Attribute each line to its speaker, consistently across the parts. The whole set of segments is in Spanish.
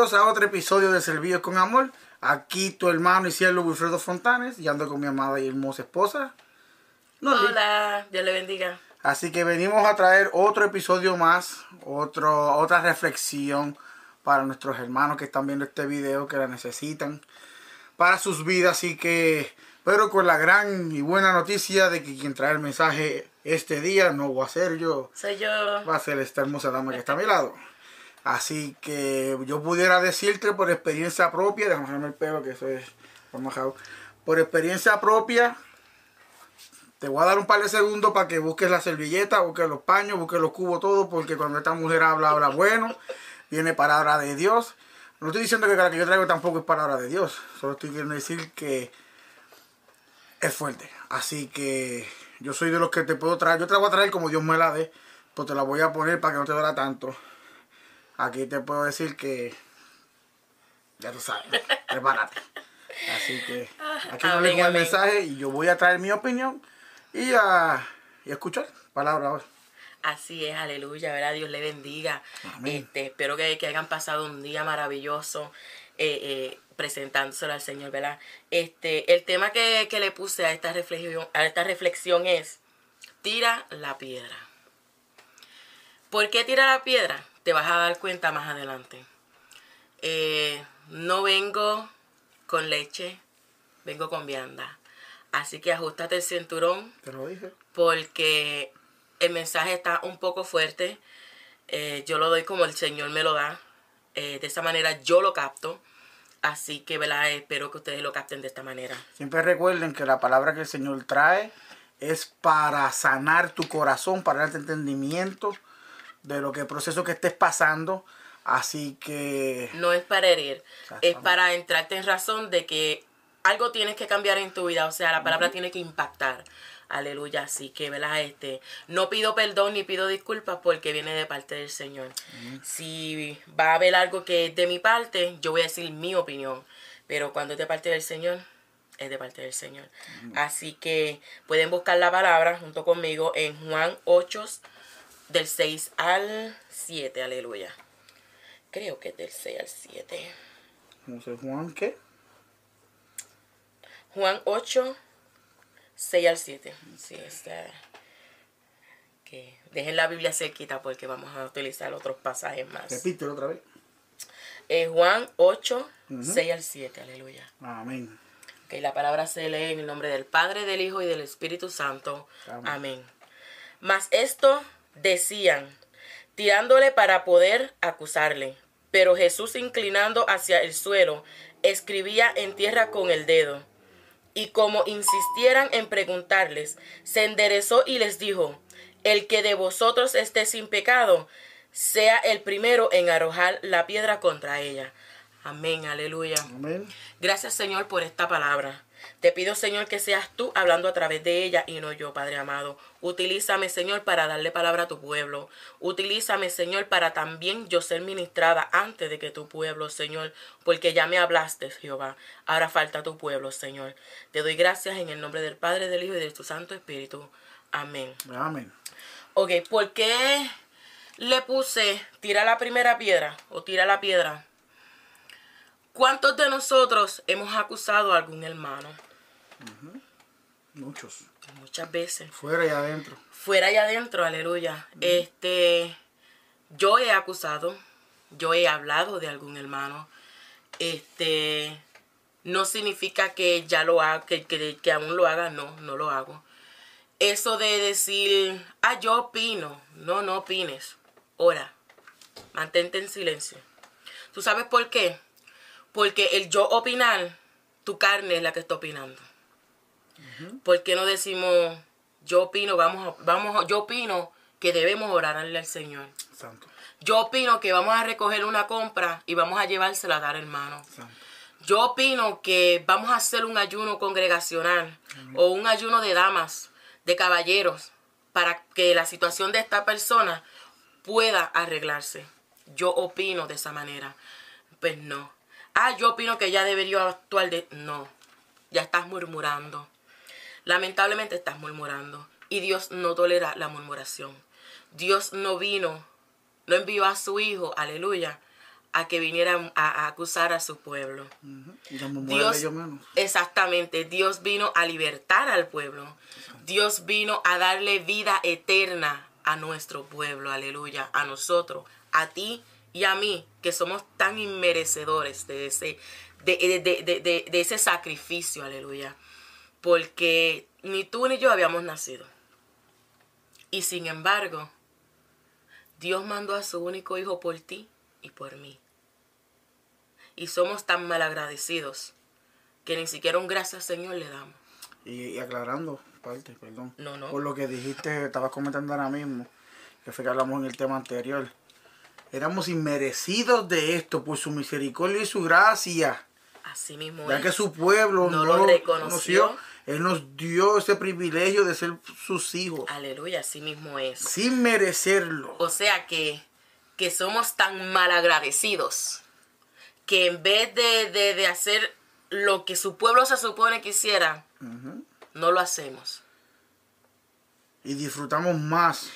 Speaker 1: Bienvenidos a otro episodio de Servicios con Amor. Aquí tu hermano y cielo Wilfredo Fontanes y ando con mi amada y hermosa esposa.
Speaker 2: Hola, Dios le bendiga.
Speaker 1: Así que venimos a traer otro episodio más, otro, otra reflexión para nuestros hermanos que están viendo este video, que la necesitan para sus vidas. Así que, pero con la gran y buena noticia de que quien trae el mensaje este día no voy a ser yo.
Speaker 2: Soy yo.
Speaker 1: Va a ser esta hermosa dama que está a mi lado. Así que yo pudiera decirte por experiencia propia, déjame el pelo que eso es mojado. Por experiencia propia, te voy a dar un par de segundos para que busques la servilleta, busques los paños, busques los cubos, todo, porque cuando esta mujer habla, habla bueno, viene palabra de Dios. No estoy diciendo que la que yo traigo tampoco es palabra de Dios, solo estoy queriendo decir que es fuerte. Así que yo soy de los que te puedo traer, yo te la voy a traer como Dios me la dé, pues te la voy a poner para que no te duela tanto. Aquí te puedo decir que ya tú sabes, prepárate. Así que aquí no le el mensaje y yo voy a traer mi opinión y a, y a escuchar palabras
Speaker 2: Así es, aleluya, ¿verdad? Dios le bendiga. Este, espero que, que, hayan pasado un día maravilloso eh, eh, presentándoselo al Señor, ¿verdad? Este, el tema que, que le puse a esta reflexión, a esta reflexión es tira la piedra. ¿Por qué tira la piedra? Te vas a dar cuenta más adelante. Eh, no vengo con leche, vengo con vianda. Así que ajustate el cinturón.
Speaker 1: Te lo dije.
Speaker 2: Porque el mensaje está un poco fuerte. Eh, yo lo doy como el Señor me lo da. Eh, de esa manera yo lo capto. Así que, ¿verdad? Espero que ustedes lo capten de esta manera.
Speaker 1: Siempre recuerden que la palabra que el Señor trae es para sanar tu corazón, para darte entendimiento de lo que el proceso que estés pasando. Así que...
Speaker 2: No es para herir, es para entrarte en razón de que algo tienes que cambiar en tu vida, o sea, la palabra tiene que impactar. Aleluya, así que, ¿verdad? Este, no pido perdón ni pido disculpas porque viene de parte del Señor. Si va a haber algo que es de mi parte, yo voy a decir mi opinión, pero cuando es de parte del Señor, es de parte del Señor. Así que pueden buscar la palabra junto conmigo en Juan 8, del 6 al 7, aleluya. Creo que es del 6 al 7.
Speaker 1: No sé, Juan, ¿qué?
Speaker 2: Juan 8, 6 al 7. Sí, está. Que dejen la Biblia cerquita porque vamos a utilizar otros pasajes más.
Speaker 1: Repítelo otra vez.
Speaker 2: Eh, Juan 8, 6 al 7, aleluya.
Speaker 1: Amén.
Speaker 2: Que la palabra se lee en el nombre del Padre, del Hijo y del Espíritu Santo. Amén. Amén. Mas esto decían, tirándole para poder acusarle. Pero Jesús, inclinando hacia el suelo, escribía en tierra con el dedo. Y como insistieran en preguntarles, se enderezó y les dijo, el que de vosotros esté sin pecado, sea el primero en arrojar la piedra contra ella. Amén, aleluya.
Speaker 1: Amén.
Speaker 2: Gracias Señor por esta palabra. Te pido, Señor, que seas tú hablando a través de ella y no yo, Padre amado. Utilízame, Señor, para darle palabra a tu pueblo. Utilízame, Señor, para también yo ser ministrada antes de que tu pueblo, Señor, porque ya me hablaste, Jehová. Ahora falta tu pueblo, Señor. Te doy gracias en el nombre del Padre, del Hijo y de tu Santo Espíritu. Amén.
Speaker 1: Amén.
Speaker 2: Ok, ¿por qué le puse tira la primera piedra o tira la piedra? ¿Cuántos de nosotros hemos acusado a algún hermano?
Speaker 1: Muchos.
Speaker 2: Muchas veces.
Speaker 1: Fuera y adentro.
Speaker 2: Fuera y adentro, aleluya. Este, yo he acusado, yo he hablado de algún hermano. Este, no significa que ya lo haga, que, que, aún lo haga, no, no lo hago. Eso de decir, ah, yo opino, no, no opines. Ora, mantente en silencio. ¿Tú sabes por qué? Porque el yo opinar, tu carne es la que está opinando. ¿Por qué no decimos, yo opino, vamos, vamos, yo opino que debemos orarle al Señor?
Speaker 1: Santo.
Speaker 2: Yo opino que vamos a recoger una compra y vamos a llevársela a dar hermano. Santo. Yo opino que vamos a hacer un ayuno congregacional o un ayuno de damas, de caballeros, para que la situación de esta persona pueda arreglarse. Yo opino de esa manera. Pues no ah, yo opino que ya debería actuar de... No, ya estás murmurando. Lamentablemente estás murmurando. Y Dios no tolera la murmuración. Dios no vino, no envió a su Hijo, aleluya, a que viniera a, a acusar a su pueblo.
Speaker 1: Y los murmuran de
Speaker 2: Dios, exactamente, Dios vino a libertar al pueblo. Dios vino a darle vida eterna a nuestro pueblo, aleluya, a nosotros, a ti y a mí, que somos tan inmerecedores de ese, de, de- de- de- de- de ese sacrificio, aleluya. Porque ni tú ni yo habíamos nacido. Y sin embargo, Dios mandó a su único hijo por ti y por mí. Y somos tan malagradecidos que ni siquiera un gracias Señor le damos.
Speaker 1: Y, y aclarando parte, perdón.
Speaker 2: No, no.
Speaker 1: Por lo que dijiste, estabas comentando ahora mismo, que fue que hablamos en el tema anterior. Éramos inmerecidos de esto por su misericordia y su gracia.
Speaker 2: Así mismo
Speaker 1: Ya
Speaker 2: es.
Speaker 1: que su pueblo
Speaker 2: No
Speaker 1: no,
Speaker 2: lo reconoció.
Speaker 1: Él nos dio ese privilegio de ser sus hijos.
Speaker 2: Aleluya, así mismo es.
Speaker 1: Sin merecerlo.
Speaker 2: O sea que, que somos tan malagradecidos que en vez de, de- de hacer lo que su pueblo se supone que hiciera, no lo hacemos.
Speaker 1: Y disfrutamos más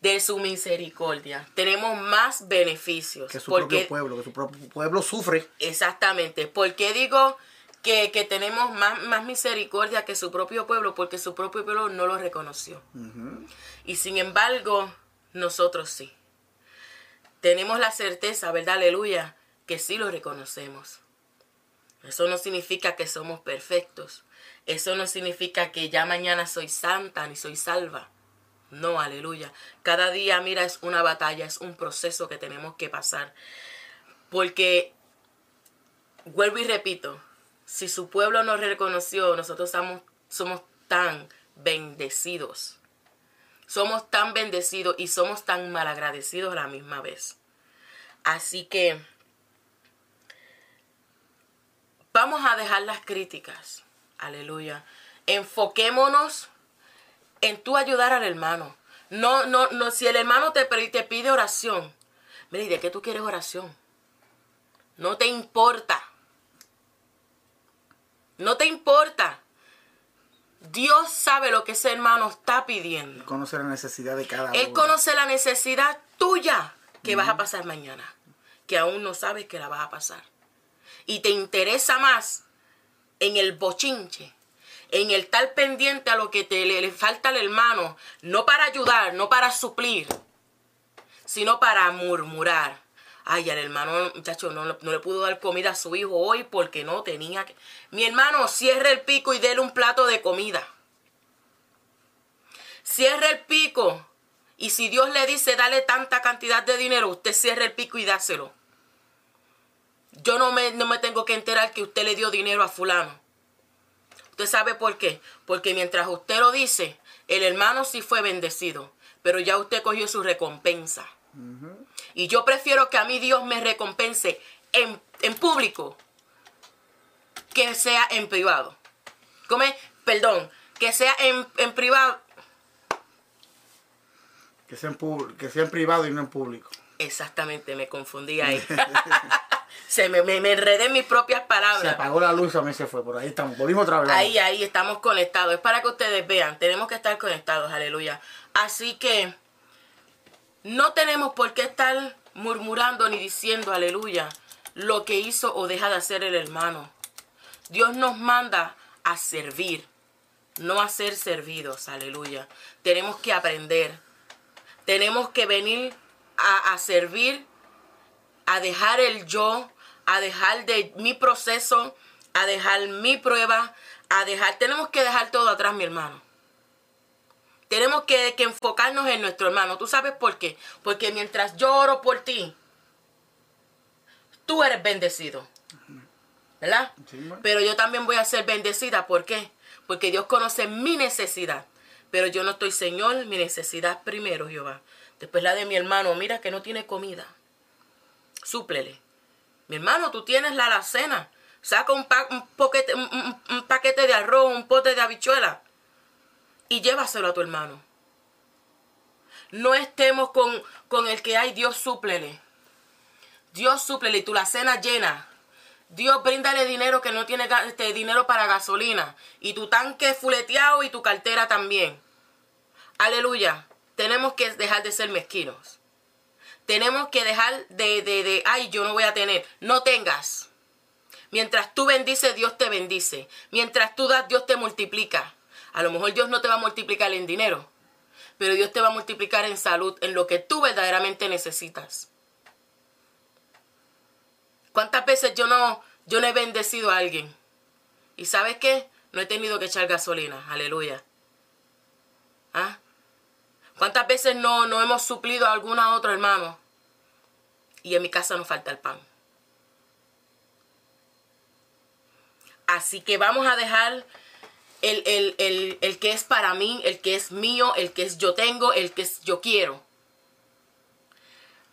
Speaker 2: De su misericordia. Tenemos más beneficios.
Speaker 1: que su
Speaker 2: porque,
Speaker 1: propio pueblo, que su propio pueblo sufre.
Speaker 2: Exactamente. ¿Por qué digo que, que tenemos más, más misericordia que su propio pueblo? Porque su propio pueblo no lo reconoció. Y sin embargo, nosotros sí. Tenemos la certeza, ¿verdad? Aleluya, que sí lo reconocemos. Eso no significa que somos perfectos. Eso no significa que ya mañana soy santa ni soy salva. No, aleluya. Cada día, mira, es una batalla, es un proceso que tenemos que pasar. Porque, vuelvo y repito, si su pueblo nos reconoció, nosotros somos, somos tan bendecidos. Somos tan bendecidos y somos tan malagradecidos a la misma vez. Así que vamos a dejar las críticas. Aleluya. Enfoquémonos en tú ayudar al hermano. No, no, no, si el hermano te, pide oración, mira, ¿y de qué tú quieres oración? No te importa. No te importa. Dios sabe lo que ese hermano está pidiendo.
Speaker 1: Conoce la necesidad de cada
Speaker 2: Él
Speaker 1: uno.
Speaker 2: conoce la necesidad tuya que vas a pasar mañana, que aún no sabes que la vas a pasar. Y te interesa más en el bochinche, en el tal pendiente a lo que te le, falta al hermano, no para ayudar, no para suplir, sino para murmurar. Ay, al hermano, muchacho, no, no le pudo dar comida a su hijo hoy porque no tenía que... Mi hermano, cierre el pico y déle un plato de comida. Cierre el pico. Y si Dios le dice, dale tanta cantidad de dinero, usted cierre el pico y dáselo. Yo no me, no me tengo que enterar que usted le dio dinero a fulano. ¿Usted sabe por qué? Porque mientras usted lo dice, el hermano sí fue bendecido, pero ya usted cogió su recompensa. Y yo prefiero que a mí Dios me recompense en, en público que sea en privado. Come, perdón, que sea en, en privado.
Speaker 1: Que sea, en que sea en privado y no en público.
Speaker 2: Exactamente, me confundí ahí. Se me, me, me enredé en mis propias
Speaker 1: Se
Speaker 2: palabras.
Speaker 1: apagó la luz, a mí se fue. Por ahí estamos. Volvimos otra vez.
Speaker 2: Ahí, ahí estamos conectados. Es para que ustedes vean. Tenemos que estar conectados, aleluya. Así que no tenemos por qué estar murmurando ni diciendo, aleluya, lo que hizo o deja de hacer el hermano. Dios nos manda a servir, no a ser servidos, aleluya. Tenemos que aprender. Tenemos que venir a, a servir, a dejar el yo, a dejar de mi proceso, a dejar mi prueba, a dejar, tenemos que dejar todo atrás, mi hermano. Tenemos que, que enfocarnos en nuestro hermano. ¿Tú sabes por qué? Porque mientras yo oro por ti, tú eres bendecido. ¿Verdad? Pero yo también voy a ser bendecida. ¿Por qué? Porque Dios conoce mi necesidad. Pero yo no estoy, Señor, mi necesidad primero, Jehová. Después la de mi hermano, mira que no tiene comida. Súplele. Mi hermano, tú tienes la alacena. Saca un, paquete de arroz, un pote de habichuela y llévaselo a tu hermano. No estemos con, con el que hay Dios súplele. Dios súplele y tú la cena llena. Dios bríndale dinero que no tiene este, dinero para gasolina. Y tu tanque fuleteado y tu cartera también. Aleluya. Tenemos que dejar de ser mezquinos. Tenemos que dejar de, de, de, ay, yo no voy a tener. No tengas. Mientras tú bendices, Dios te bendice. Mientras tú das, Dios te multiplica. A lo mejor Dios no te va a multiplicar en dinero, pero Dios te va a multiplicar en salud, en lo que tú verdaderamente necesitas. ¿Cuántas veces yo no, yo no he bendecido a alguien? ¿Y sabes qué? No he tenido que echar gasolina. Aleluya. ¿Ah? ¿Cuántas veces no, no hemos suplido a alguna otra hermano? Y en mi casa no falta el pan. Así que vamos a dejar el, el, el, que es para mí, el que es mío, el que es yo tengo, el que es yo quiero.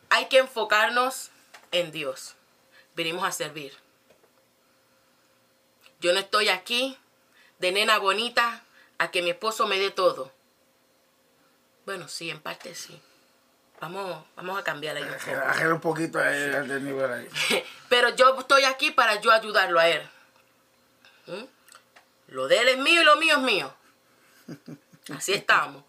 Speaker 2: Hay que enfocarnos en Dios. Venimos a servir. Yo no estoy aquí de nena bonita a que mi esposo me dé todo. Bueno, sí, en parte sí. Vamos, vamos a cambiar ahí
Speaker 1: un un poquito el nivel ahí.
Speaker 2: Pero yo estoy aquí para yo ayudarlo a él. ¿Mm? Lo de él es mío y lo mío es mío. Así estamos.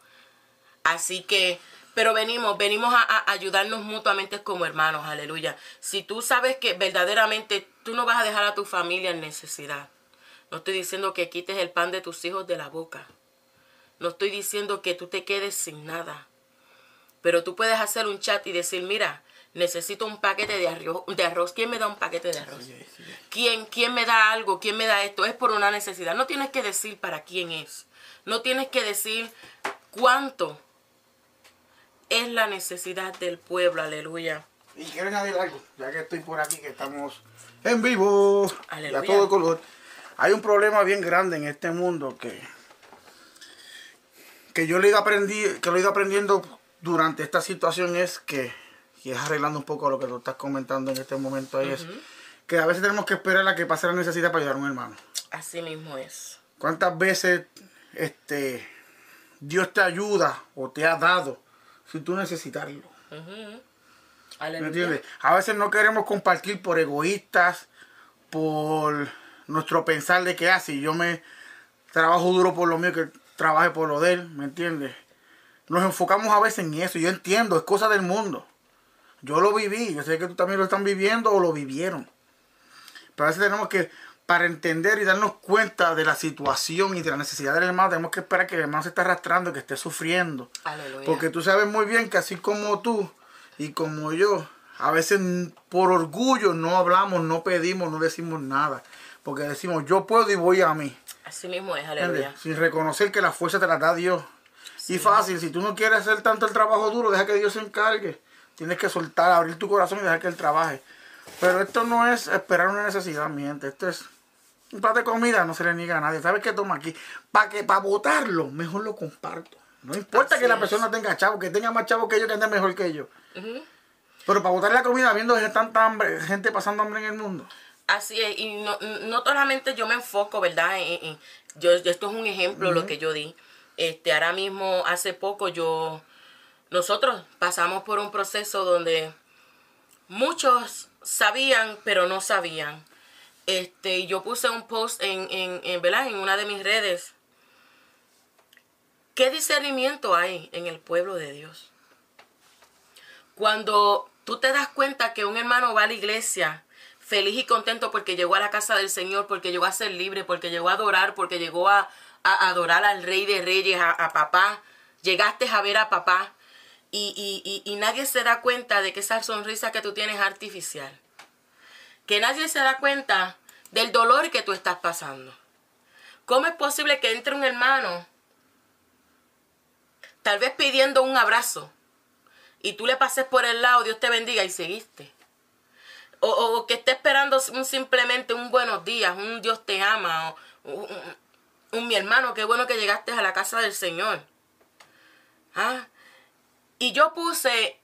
Speaker 2: Así que, pero venimos, venimos a, ayudarnos mutuamente como hermanos, aleluya. Si tú sabes que verdaderamente tú no vas a dejar a tu familia en necesidad. No estoy diciendo que quites el pan de tus hijos de la boca. No estoy diciendo que tú te quedes sin nada. Pero tú puedes hacer un chat y decir, mira, necesito un paquete de arroz. De arroz. ¿Quién me da un paquete de arroz? ¿Quién, ¿Quién me da algo? ¿Quién me da esto? Es por una necesidad. No tienes que decir para quién es. No tienes que decir cuánto es la necesidad del pueblo. Aleluya.
Speaker 1: Y quiero añadir algo, ya que estoy por aquí, que estamos en vivo. Aleluya. a todo color. Hay un problema bien grande en este mundo que, que yo lo he ido que lo he ido aprendiendo durante esta situación es que y es arreglando un poco lo que tú estás comentando en este momento, ahí es que a veces tenemos que esperar a que pase la necesidad para ayudar a un hermano.
Speaker 2: Así mismo es.
Speaker 1: ¿Cuántas veces este, Dios te ayuda o te ha dado si tú necesitarlo? ¿Me entiendes? A veces no queremos compartir por egoístas, por nuestro pensar de que así ah, yo me trabajo duro por lo mío que trabaje por lo de él, ¿me entiendes? Nos enfocamos a veces en eso, yo entiendo, es cosa del mundo. Yo lo viví, yo sé que tú también lo están viviendo o lo vivieron. Pero a veces tenemos que, para entender y darnos cuenta de la situación y de la necesidad del hermano, tenemos que esperar que el hermano se esté arrastrando, que esté sufriendo. Porque tú sabes muy bien que así como tú y como yo, a veces por orgullo no hablamos, no pedimos, no decimos nada. Porque decimos, yo puedo y voy a mí.
Speaker 2: Así mismo es, aleluya.
Speaker 1: Sin reconocer que la fuerza te la da Dios. Y fácil, si tú no quieres hacer tanto el trabajo duro, deja que Dios se encargue. Tienes que soltar, abrir tu corazón y dejar que Él trabaje. Pero esto no es esperar una necesidad, miente. Esto es un plato de comida, no se le niega a nadie. ¿Sabes qué toma aquí? Para que para votarlo, mejor lo comparto. No importa que la persona tenga chavo, que tenga más chavo que yo, que ande mejor que yo. Pero para botar la comida, viendo que tanta hambre, gente pasando hambre en el mundo.
Speaker 2: Así es, y no, no solamente yo me enfoco, ¿verdad? yo, esto es un ejemplo, lo que yo di. Este, ahora mismo, hace poco, yo nosotros pasamos por un proceso donde muchos sabían, pero no sabían. Este, yo puse un post en, en, en, en una de mis redes. ¿Qué discernimiento hay en el pueblo de Dios? Cuando tú te das cuenta que un hermano va a la iglesia feliz y contento porque llegó a la casa del Señor, porque llegó a ser libre, porque llegó a adorar, porque llegó a, adorar al Rey de Reyes, a papá. Llegaste a ver a papá y, nadie se da cuenta de que esa sonrisa que tú tienes es artificial. Que nadie se da cuenta del dolor que tú estás pasando. ¿Cómo es posible que entre un hermano, tal vez pidiendo un abrazo, y tú le pases por el lado, Dios te bendiga y seguiste? O, que esté esperando simplemente un buenos días, un Dios te ama, un, mi hermano, qué bueno que llegaste a la casa del Señor. ¿Ah? Y yo puse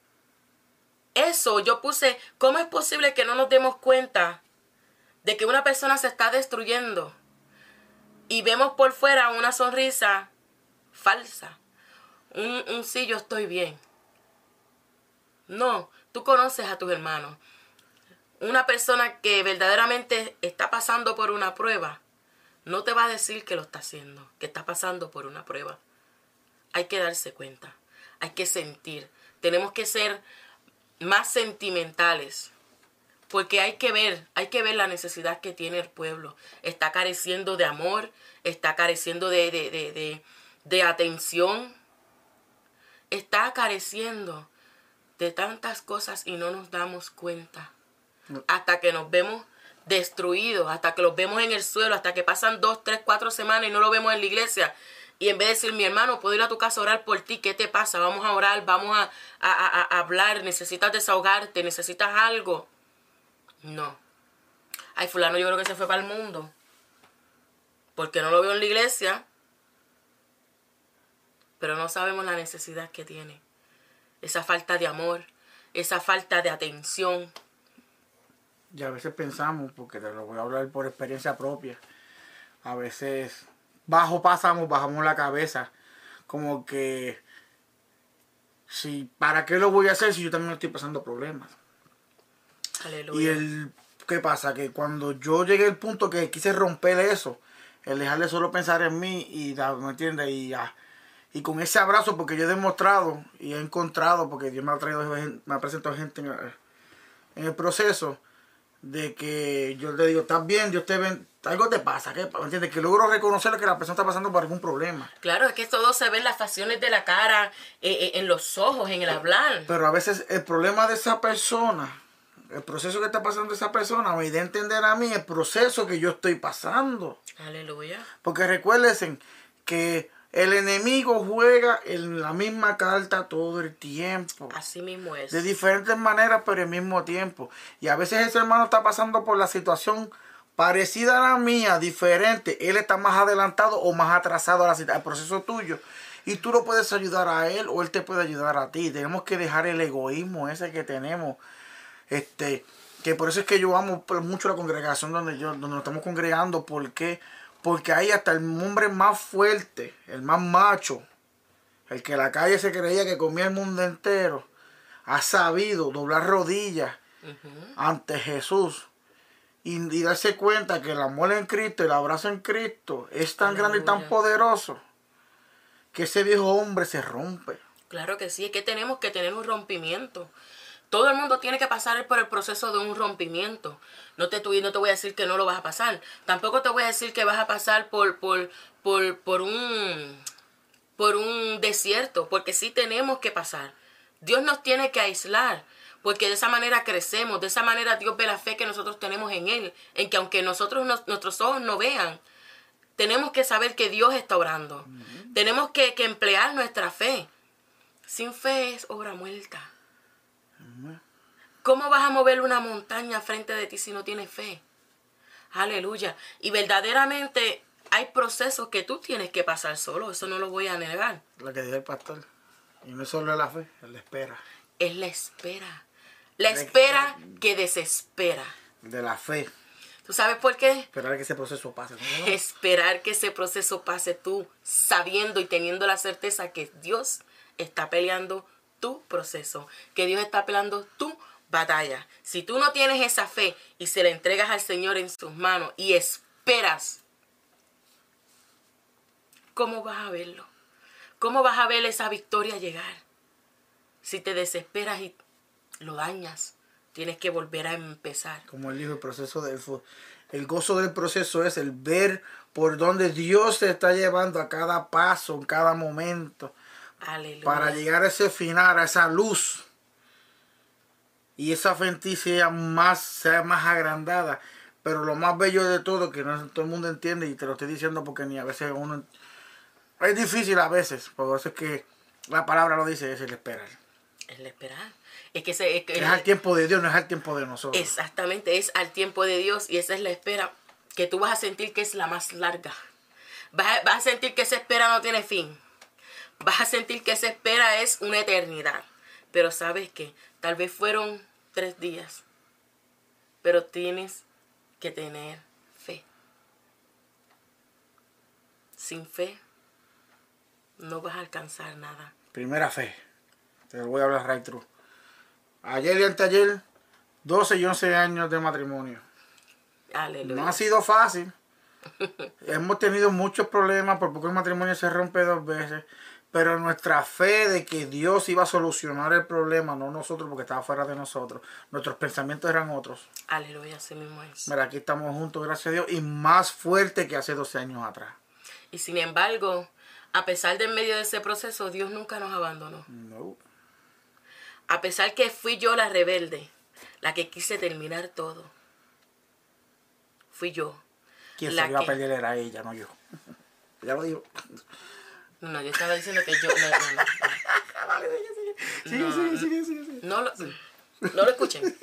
Speaker 2: eso, yo puse, ¿cómo es posible que no nos demos cuenta de que una persona se está destruyendo? Y vemos por fuera una sonrisa falsa. Un, un sí, yo estoy bien. No, tú conoces a tus hermanos. Una persona que verdaderamente está pasando por una prueba, no te va a decir que lo está haciendo, que está pasando por una prueba. Hay que darse cuenta hay que sentir. Tenemos que ser más sentimentales. Porque hay que ver, hay que ver la necesidad que tiene el pueblo. Está careciendo de amor, está careciendo de, de, de, de atención, está careciendo de tantas cosas y no nos damos cuenta. Hasta que nos vemos destruidos, hasta que los vemos en el suelo, hasta que pasan dos, tres, cuatro semanas y no lo vemos en la iglesia. Y en vez de decir, mi hermano, puedo ir a tu casa a orar por ti, ¿qué te pasa? Vamos a orar, vamos a, hablar, necesitas desahogarte, necesitas algo. No. Ay, fulano yo creo que se fue para el mundo. Porque no lo veo en la iglesia. Pero no sabemos la necesidad que tiene. Esa falta de amor, esa falta de atención,
Speaker 1: y a veces pensamos, porque te lo voy a hablar por experiencia propia, a veces bajo pasamos, bajamos la cabeza, como que, si, ¿para qué lo voy a hacer si yo también estoy pasando problemas? Aleluya. Y el, ¿qué pasa? Que cuando yo llegué al punto que quise romper eso, el dejarle solo pensar en mí y, ¿me entiendes? Y. Y con ese abrazo, porque yo he demostrado y he encontrado, porque Dios me ha traído, me ha presentado gente en en el proceso, de que yo te digo, estás bien, Dios te ven, algo te pasa, ¿qué? ¿entiendes? Que logro reconocer que la persona está pasando por algún problema.
Speaker 2: Claro, es que todo se ve en las facciones de la cara, eh, eh, en los ojos, en el hablar.
Speaker 1: Pero a veces el problema de esa persona, el proceso que está pasando esa persona, me da a entender a mí el proceso que yo estoy pasando.
Speaker 2: Aleluya.
Speaker 1: Porque recuérdense que el enemigo juega en la misma carta todo el tiempo.
Speaker 2: Así mismo es.
Speaker 1: De diferentes maneras, pero al mismo tiempo. Y a veces ese hermano está pasando por la situación parecida a la mía, diferente. Él está más adelantado o más atrasado al proceso tuyo. Y tú lo puedes ayudar a él o él te puede ayudar a ti. Tenemos que dejar el egoísmo ese que tenemos. Este, que por eso es que yo amo mucho la congregación donde yo, donde nos estamos congregando, porque porque ahí hasta el hombre más fuerte, el más macho, el que la calle se creía que comía el mundo entero, ha sabido doblar rodillas ante Jesús y, darse cuenta que el amor en Cristo, el abrazo en Cristo es tan grande y tan poderoso que ese viejo hombre se rompe.
Speaker 2: Claro que sí, es que tenemos que tener un rompimiento. Todo el mundo tiene que pasar por el proceso de un rompimiento. No te, no te voy a decir que no lo vas a pasar. Tampoco te voy a decir que vas a pasar por, por, por, por, un, por un desierto, porque sí tenemos que pasar. Dios nos tiene que aislar, porque de esa manera crecemos, de esa manera Dios ve la fe que nosotros tenemos en Él, en que aunque nosotros nuestros ojos no vean, tenemos que saber que Dios está orando. Tenemos que, que emplear nuestra fe. Sin fe es obra muerta. ¿Cómo vas a mover una montaña frente de ti si no tienes fe? Aleluya. Y verdaderamente hay procesos que tú tienes que pasar solo, eso no lo voy a negar.
Speaker 1: Lo que dice el pastor. Y no es solo la fe, es la espera.
Speaker 2: Es la espera. La espera que desespera.
Speaker 1: De la fe.
Speaker 2: ¿Tú sabes por qué?
Speaker 1: Esperar que ese proceso pase.
Speaker 2: Esperar que ese proceso pase tú, sabiendo y teniendo la certeza que Dios está peleando tu proceso, que Dios está peleando tu batalla. Si tú no tienes esa fe y se la entregas al Señor en sus manos y esperas, ¿cómo vas a verlo? ¿Cómo vas a ver esa victoria llegar? Si te desesperas y lo dañas, tienes que volver a empezar.
Speaker 1: Como él dijo, el proceso del el gozo del proceso es el ver por dónde Dios te está llevando a cada paso, en cada momento. Para llegar a ese final, a esa luz. Y esa fe sea más, sea más agrandada. Pero lo más bello de todo, que no todo el mundo entiende, y te lo estoy diciendo porque ni a veces uno... Es difícil a veces, por eso es que la palabra lo dice, es el esperar.
Speaker 2: Es el esperar. Es que, es,
Speaker 1: es al tiempo de Dios, no es al tiempo de nosotros.
Speaker 2: Exactamente, es al tiempo de Dios y esa es la espera que tú vas a sentir que es la más larga. Vas vas a sentir que esa espera no tiene fin vas a sentir que esa espera es una eternidad. Pero sabes que tal vez fueron tres días. Pero tienes que tener fe. Sin fe no vas a alcanzar nada.
Speaker 1: Primera fe. Te voy a hablar right true. Ayer y anteayer, 12 y 11 años de matrimonio. Aleluya. No ha sido fácil. Hemos tenido muchos problemas, por poco el matrimonio se rompe dos veces. Pero nuestra fe de que Dios iba a solucionar el problema, no nosotros porque estaba fuera de nosotros. Nuestros pensamientos eran otros.
Speaker 2: Aleluya, así mismo es.
Speaker 1: Mira, aquí estamos juntos, gracias a Dios, y más fuerte que hace 12 años atrás.
Speaker 2: Y sin embargo, a pesar de en medio de ese proceso, Dios nunca nos abandonó.
Speaker 1: No.
Speaker 2: A pesar que fui yo la rebelde, la que quise terminar todo. Fui yo.
Speaker 1: Quien se iba a perder era ella, no yo. ya lo digo.
Speaker 2: No, no, yo estaba diciendo que yo. No, no, no.
Speaker 1: Sí, sí, sí, sí.
Speaker 2: No lo, no lo escuchen.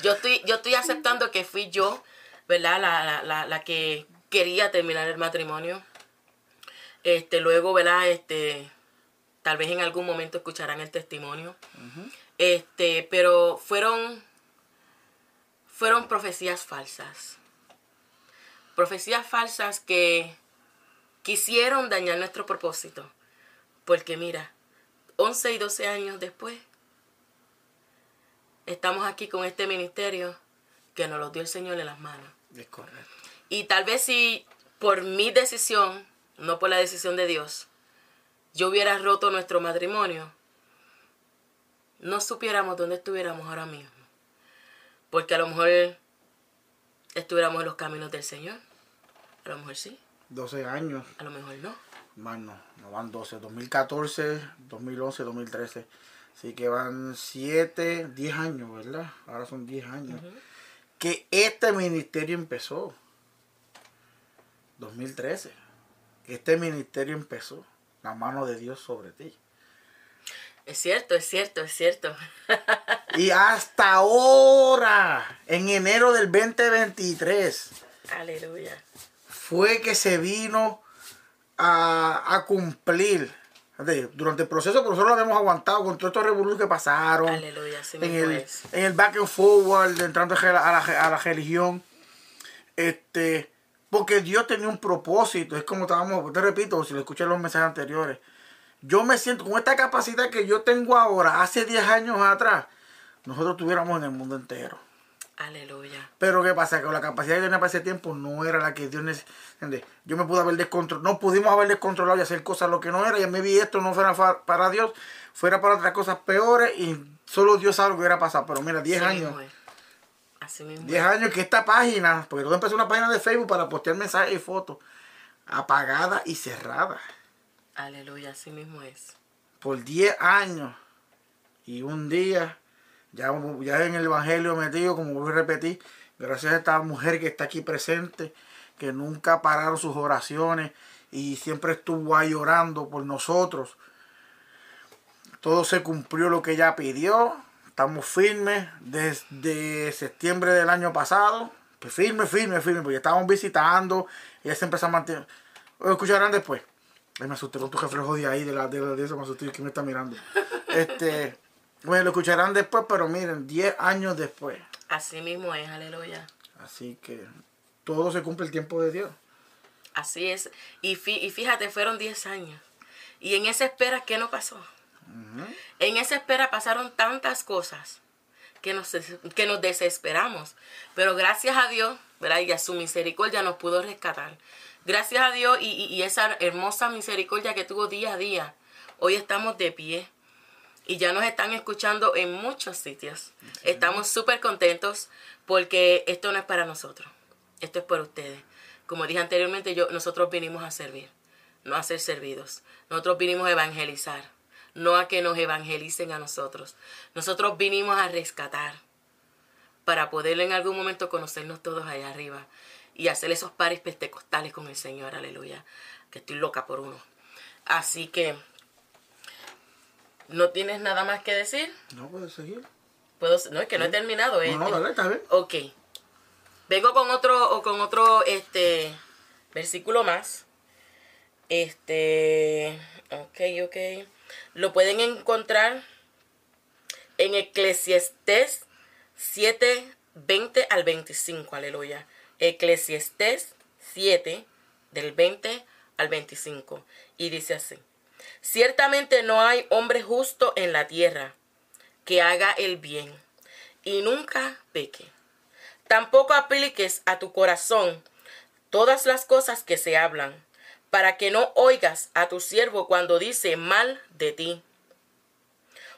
Speaker 2: Yo estoy, yo estoy aceptando que fui yo, ¿verdad? La, la, la, la que quería terminar el matrimonio. Este, luego, ¿verdad? Este, tal vez en algún momento escucharán el testimonio. Este, pero fueron, fueron profecías falsas. Profecías falsas que quisieron dañar nuestro propósito. Porque mira, 11 y 12 años después, estamos aquí con este ministerio que nos lo dio el Señor en las manos.
Speaker 1: Es correcto.
Speaker 2: Y tal vez si por mi decisión, no por la decisión de Dios, yo hubiera roto nuestro matrimonio, no supiéramos dónde estuviéramos ahora mismo. Porque a lo mejor estuviéramos en los caminos del Señor. A lo mejor sí,
Speaker 1: 12 años.
Speaker 2: a lo mejor no.
Speaker 1: Más no, no van 12. 2014, 2011, 2013. Así que van 7, 10 años, ¿verdad? Ahora son 10 años. Que este ministerio empezó. 2013. Este ministerio empezó. La mano de Dios sobre ti.
Speaker 2: Es cierto, es cierto, es cierto.
Speaker 1: Y hasta ahora, en enero del 2023,
Speaker 2: Aleluya.
Speaker 1: Fue que se vino a, a cumplir. Durante el proceso, pero nosotros lo habíamos aguantado con todos estos revoluciones que pasaron.
Speaker 2: Aleluya,
Speaker 1: en el,
Speaker 2: es.
Speaker 1: en el back and forward, entrando a la, a la- a la religión. Este, porque Dios tenía un propósito. Es como estábamos, te repito, si lo escuché en los mensajes anteriores. Yo me siento con esta capacidad que yo tengo ahora, hace 10 años atrás, nosotros tuviéramos en el mundo entero.
Speaker 2: Aleluya.
Speaker 1: Pero ¿qué pasa? Que la capacidad que tenía para ese tiempo no era la que Dios necesitaba. Yo me pude haber descontrolado, no pudimos haber descontrolado y hacer cosas lo que no era. Y me vi esto no fuera para Dios, fuera para otras cosas peores y solo Dios sabe lo que hubiera pasado. Pero mira, 10
Speaker 2: Así
Speaker 1: años.
Speaker 2: mismo es. Así mismo
Speaker 1: 10
Speaker 2: es.
Speaker 1: años que esta página, porque todo empezó una página de Facebook para postear mensajes y fotos, apagada y cerrada.
Speaker 2: Aleluya, así mismo es.
Speaker 1: Por 10 años. Y un día, ya, ya en el Evangelio metido, como voy a repetir, gracias a esta mujer que está aquí presente, que nunca pararon sus oraciones y siempre estuvo ahí orando por nosotros. Todo se cumplió lo que ella pidió. Estamos firmes desde septiembre del año pasado. Pues firme, firme, firme, porque estábamos visitando. Ella siempre se mantenido. Lo escucharán después. Ay, me asusté con tu reflejo de ahí, de, la, de, la- de eso, me asusté que me está mirando. Este, bueno, lo escucharán después, pero miren, 10 años después.
Speaker 2: Así mismo es, aleluya.
Speaker 1: Así que todo se cumple el tiempo de Dios.
Speaker 2: Así es. Y, fí- y fíjate, fueron 10 años. Y en esa espera, ¿qué no pasó? En esa espera pasaron tantas cosas que nos, que nos desesperamos. Pero gracias a Dios, ¿verdad? Y a su misericordia nos pudo rescatar. Gracias a Dios y, y- y esa hermosa misericordia que tuvo día a día. Hoy estamos de pie. Y ya nos están escuchando en muchos sitios. Estamos súper contentos porque esto no es para nosotros. Esto es para ustedes. Como dije anteriormente, yo, nosotros vinimos a servir, no a ser servidos. Nosotros vinimos a evangelizar, no a que nos evangelicen a nosotros. Nosotros vinimos a rescatar para poder en algún momento conocernos todos allá arriba y hacer esos pares pentecostales con el Señor, aleluya. Que estoy loca por uno. Así que, ¿no tienes nada más que decir?
Speaker 1: No puedes seguir.
Speaker 2: Puedo, no, es que no he terminado. eh.
Speaker 1: No, no, dale, está bien.
Speaker 2: Ok. Vengo con otro, o con otro este versículo más. Este. Ok, ok. Lo pueden encontrar en Eclesiastés 7, 20 al 25. Aleluya. Eclesiastés 7, del 20 al 25. Y dice así: Ciertamente no hay hombre justo en la tierra que haga el bien y nunca peque. Tampoco apliques a tu corazón todas las cosas que se hablan, para que no oigas a tu siervo cuando dice mal de ti.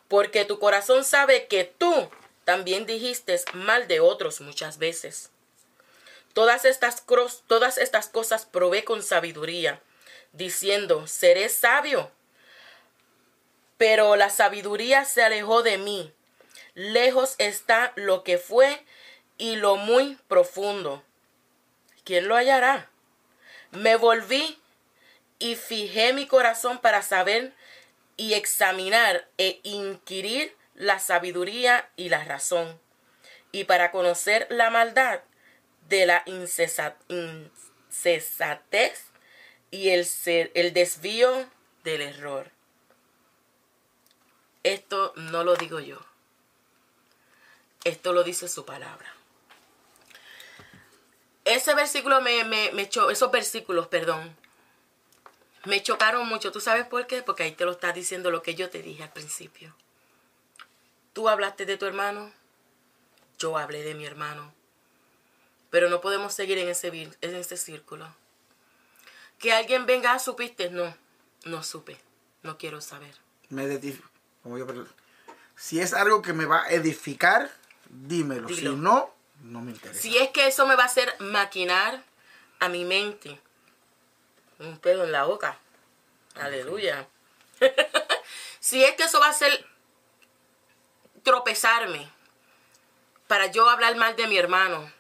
Speaker 2: Porque tu corazón sabe que tú también dijiste mal de otros muchas veces. Todas estas, todas estas cosas probé con sabiduría, diciendo, seré sabio. Pero la sabiduría se alejó de mí. Lejos está lo que fue y lo muy profundo. ¿Quién lo hallará? Me volví y fijé mi corazón para saber y examinar e inquirir la sabiduría y la razón, y para conocer la maldad de la incesatez y el, el desvío del error. Esto no lo digo yo. Esto lo dice su palabra. Ese versículo me, me, me esos versículos, perdón, me chocaron mucho. ¿Tú sabes por qué? Porque ahí te lo está diciendo lo que yo te dije al principio. Tú hablaste de tu hermano, yo hablé de mi hermano. Pero no podemos seguir en ese, en ese círculo. Que alguien venga, ¿supiste? No, no supe. No quiero saber.
Speaker 1: Me como yo, si es algo que me va a edificar, dímelo. Si no, no me interesa.
Speaker 2: Si es que eso me va a hacer maquinar a mi mente. Un pedo en la boca. Aleluya. si es que eso va a ser tropezarme para yo hablar mal de mi hermano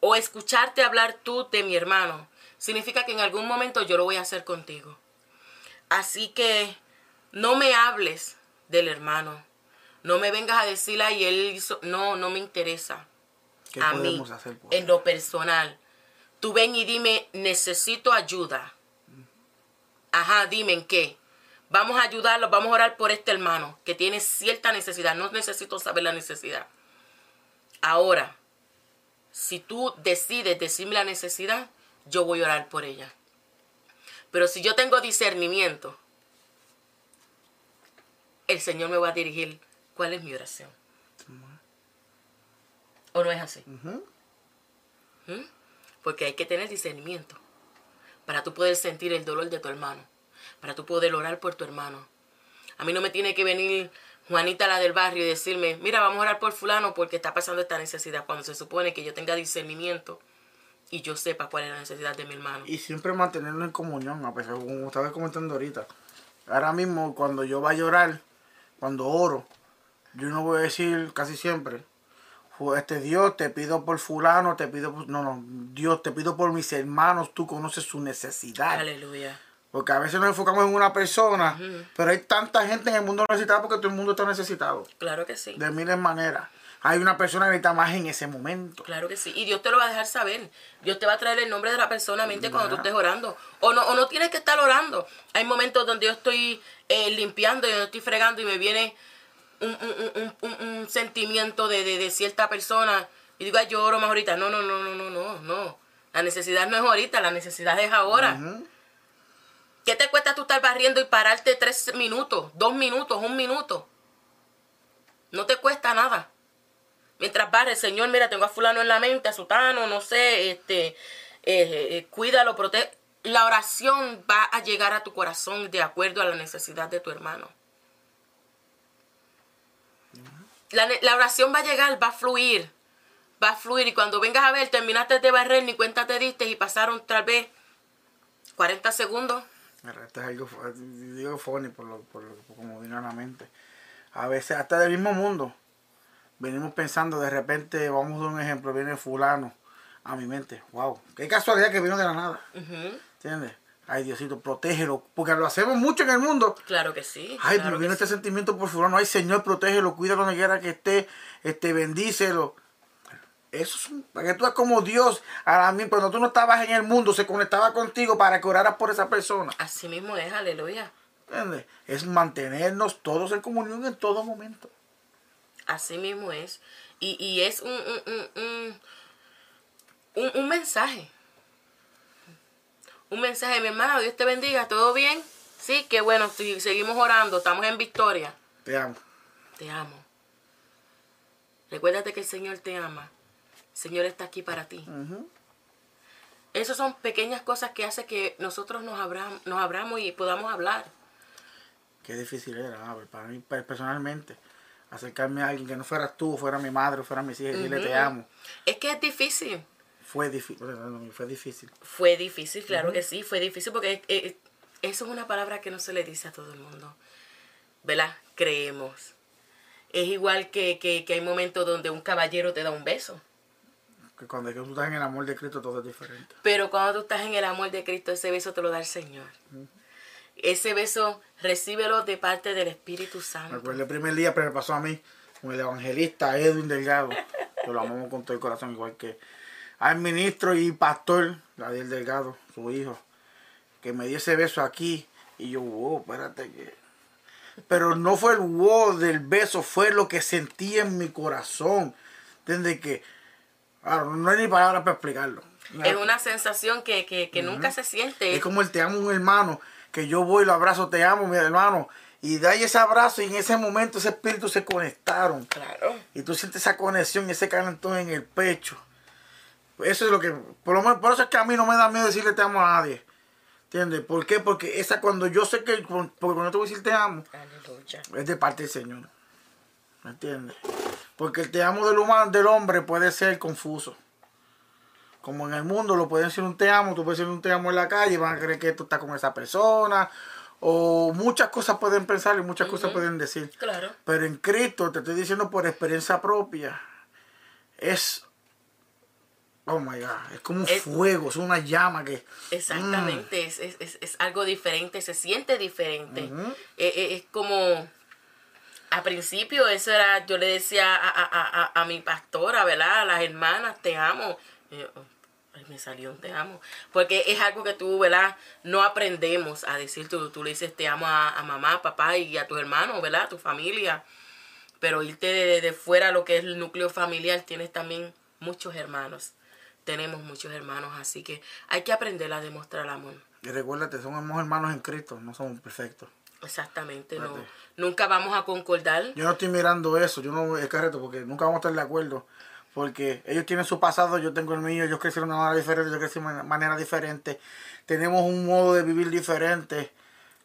Speaker 2: o escucharte hablar tú de mi hermano, significa que en algún momento yo lo voy a hacer contigo. Así que no me hables del hermano. No me vengas a decirle y él hizo. No, no me interesa. a mí, en lo personal. Tú ven y dime, necesito ayuda. Ajá, dime en qué. Vamos a ayudarlo, vamos a orar por este hermano que tiene cierta necesidad. No necesito saber la necesidad. Ahora, si tú decides decirme la necesidad, yo voy a orar por ella. Pero si yo tengo discernimiento, el Señor me va a dirigir cuál es mi oración. ¿O no es así? ¿Mm? Porque hay que tener discernimiento para tú poder sentir el dolor de tu hermano para tú poder orar por tu hermano. A mí no me tiene que venir Juanita la del barrio y decirme, mira, vamos a orar por fulano porque está pasando esta necesidad, cuando se supone que yo tenga discernimiento y yo sepa cuál es la necesidad de mi hermano.
Speaker 1: Y siempre mantenerlo en comunión, a pesar como estaba comentando ahorita. Ahora mismo, cuando yo vaya a orar, cuando oro, yo no voy a decir casi siempre, este Dios, te pido por fulano, te pido por... No, no, Dios, te pido por mis hermanos, tú conoces su necesidad.
Speaker 2: Aleluya.
Speaker 1: Porque a veces nos enfocamos en una persona, pero hay tanta gente en el mundo necesitada porque todo el mundo está necesitado.
Speaker 2: Claro que sí.
Speaker 1: De miles maneras. Hay una persona que necesita más en ese momento.
Speaker 2: Claro que sí. Y Dios te lo va a dejar saber. Dios te va a traer el nombre de la persona a mente cuando tú estés orando. O no, o no tienes que estar orando. Hay momentos donde yo estoy eh, limpiando y yo estoy fregando y me viene un, sentimiento de, cierta persona. Y digo, Ay, yo oro más ahorita. No, no, no, no, no, no, no. La necesidad no es ahorita, la necesidad es ahora. ¿Qué te cuesta tú estar barriendo y pararte tres minutos, dos minutos, un minuto? No te cuesta nada. Mientras barre, Señor, mira, tengo a fulano en la mente, a sutano, no sé, este, eh, eh, cuídalo, protege. La oración va a llegar a tu corazón de acuerdo a la necesidad de tu hermano. La, la, oración va a llegar, va a fluir, va a fluir. Y cuando vengas a ver, terminaste de barrer, ni cuenta te diste y pasaron tal vez 40 segundos
Speaker 1: esto es algo, digo funny por, lo, por, como vino a la mente. A veces, hasta del mismo mundo, venimos pensando, de repente, vamos a dar un ejemplo, viene fulano a mi mente. Wow, qué casualidad que vino de la nada. ¿Entiendes? Ay, Diosito, protégelo. Porque lo hacemos mucho en el mundo.
Speaker 2: Claro que sí.
Speaker 1: Ay, pero viene este sentimiento por fulano. Ay, Señor, protégelo, cuídalo donde quiera que esté, este, bendícelo. Eso es para que tú como Dios, a mí, cuando tú no estabas en el mundo, se conectaba contigo para que oraras por esa persona.
Speaker 2: Así mismo es, aleluya.
Speaker 1: ¿Entiendes? Es mantenernos todos en comunión en todo momento.
Speaker 2: Así mismo es. Y, es un, un, un, mensaje. Un mensaje, mi hermano, Dios te bendiga, ¿todo bien? Sí, qué bueno, seguimos orando, estamos en victoria.
Speaker 1: Te amo.
Speaker 2: Te amo. Recuérdate que el Señor te ama Señor está aquí para ti. Esas son pequeñas cosas que hacen que nosotros nos, abramos, nos abramos y podamos hablar.
Speaker 1: Qué difícil era, para mí personalmente. Acercarme a alguien que no fueras tú, fuera mi madre, fuera mis hijas y decirle te amo.
Speaker 2: Es que es difícil.
Speaker 1: Fue difícil, fue difícil.
Speaker 2: Fue difícil, claro que sí, fue difícil porque eh, eso es una palabra que no se le dice a todo el mundo. ¿Verdad? Creemos. Es igual que, que, que hay momentos donde un caballero te da un beso.
Speaker 1: Que cuando tú estás en el amor de Cristo todo es diferente.
Speaker 2: Pero cuando tú estás en el amor de Cristo, ese beso te lo da el Señor. Ese beso, recíbelo de parte del Espíritu Santo.
Speaker 1: Me acuerdo el primer día, pero me pasó a mí, con el evangelista Edwin Delgado. que lo amamos con todo el corazón, igual que al ministro y pastor, Gabriel Delgado, su hijo, que me dio ese beso aquí. Y yo, wow, espérate que. Pero no fue el wow del beso, fue lo que sentí en mi corazón. Desde que Claro, no hay ni palabras para explicarlo.
Speaker 2: Es una sensación que, nunca se siente.
Speaker 1: Es como el te amo un hermano, que yo voy y lo abrazo, te amo, mi hermano. Y da ese abrazo y en ese momento ese espíritu se conectaron.
Speaker 2: Claro.
Speaker 1: Y tú sientes esa conexión, ese calentón en el pecho. Eso es lo que, por lo menos, por eso es que a mí no me da miedo decirle te amo a nadie. ¿Entiendes? ¿Por qué? Porque esa cuando yo sé que, porque cuando te voy a decir te amo, es de parte del Señor. ¿Me entiendes? Porque el te amo del, humano, del hombre puede ser confuso. Como en el mundo lo pueden decir un te amo, tú puedes decir un te amo en la calle, van a creer que tú estás con esa persona. O muchas cosas pueden pensar y muchas cosas pueden decir.
Speaker 2: Claro.
Speaker 1: Pero en Cristo, te estoy diciendo por experiencia propia, es Oh my God, es como un fuego, es una llama que.
Speaker 2: Exactamente, mm. es, algo diferente, se siente diferente. Eh, eh, es, como a principio eso era, yo le decía a, a, a, a mi pastora, ¿verdad? A las hermanas, te amo. Oh, ay, me salió un te amo. Porque es algo que tú, ¿verdad? No aprendemos a decir, tú, tú le dices te amo a, mamá, papá y a tus hermanos, ¿verdad? A tu familia. Pero irte de, de fuera, lo que es el núcleo familiar, tienes también muchos hermanos. Tenemos muchos hermanos, así que hay que aprender a demostrar amor.
Speaker 1: Y recuérdate, somos hermanos en Cristo, no somos perfectos.
Speaker 2: Exactamente, no, nunca vamos a concordar.
Speaker 1: Yo no estoy mirando eso, yo no es correcto porque nunca vamos a estar de acuerdo. Porque ellos tienen su pasado, yo tengo el mío, ellos crecieron de una manera diferente, yo crecí de una manera diferente. Tenemos un modo de vivir diferente,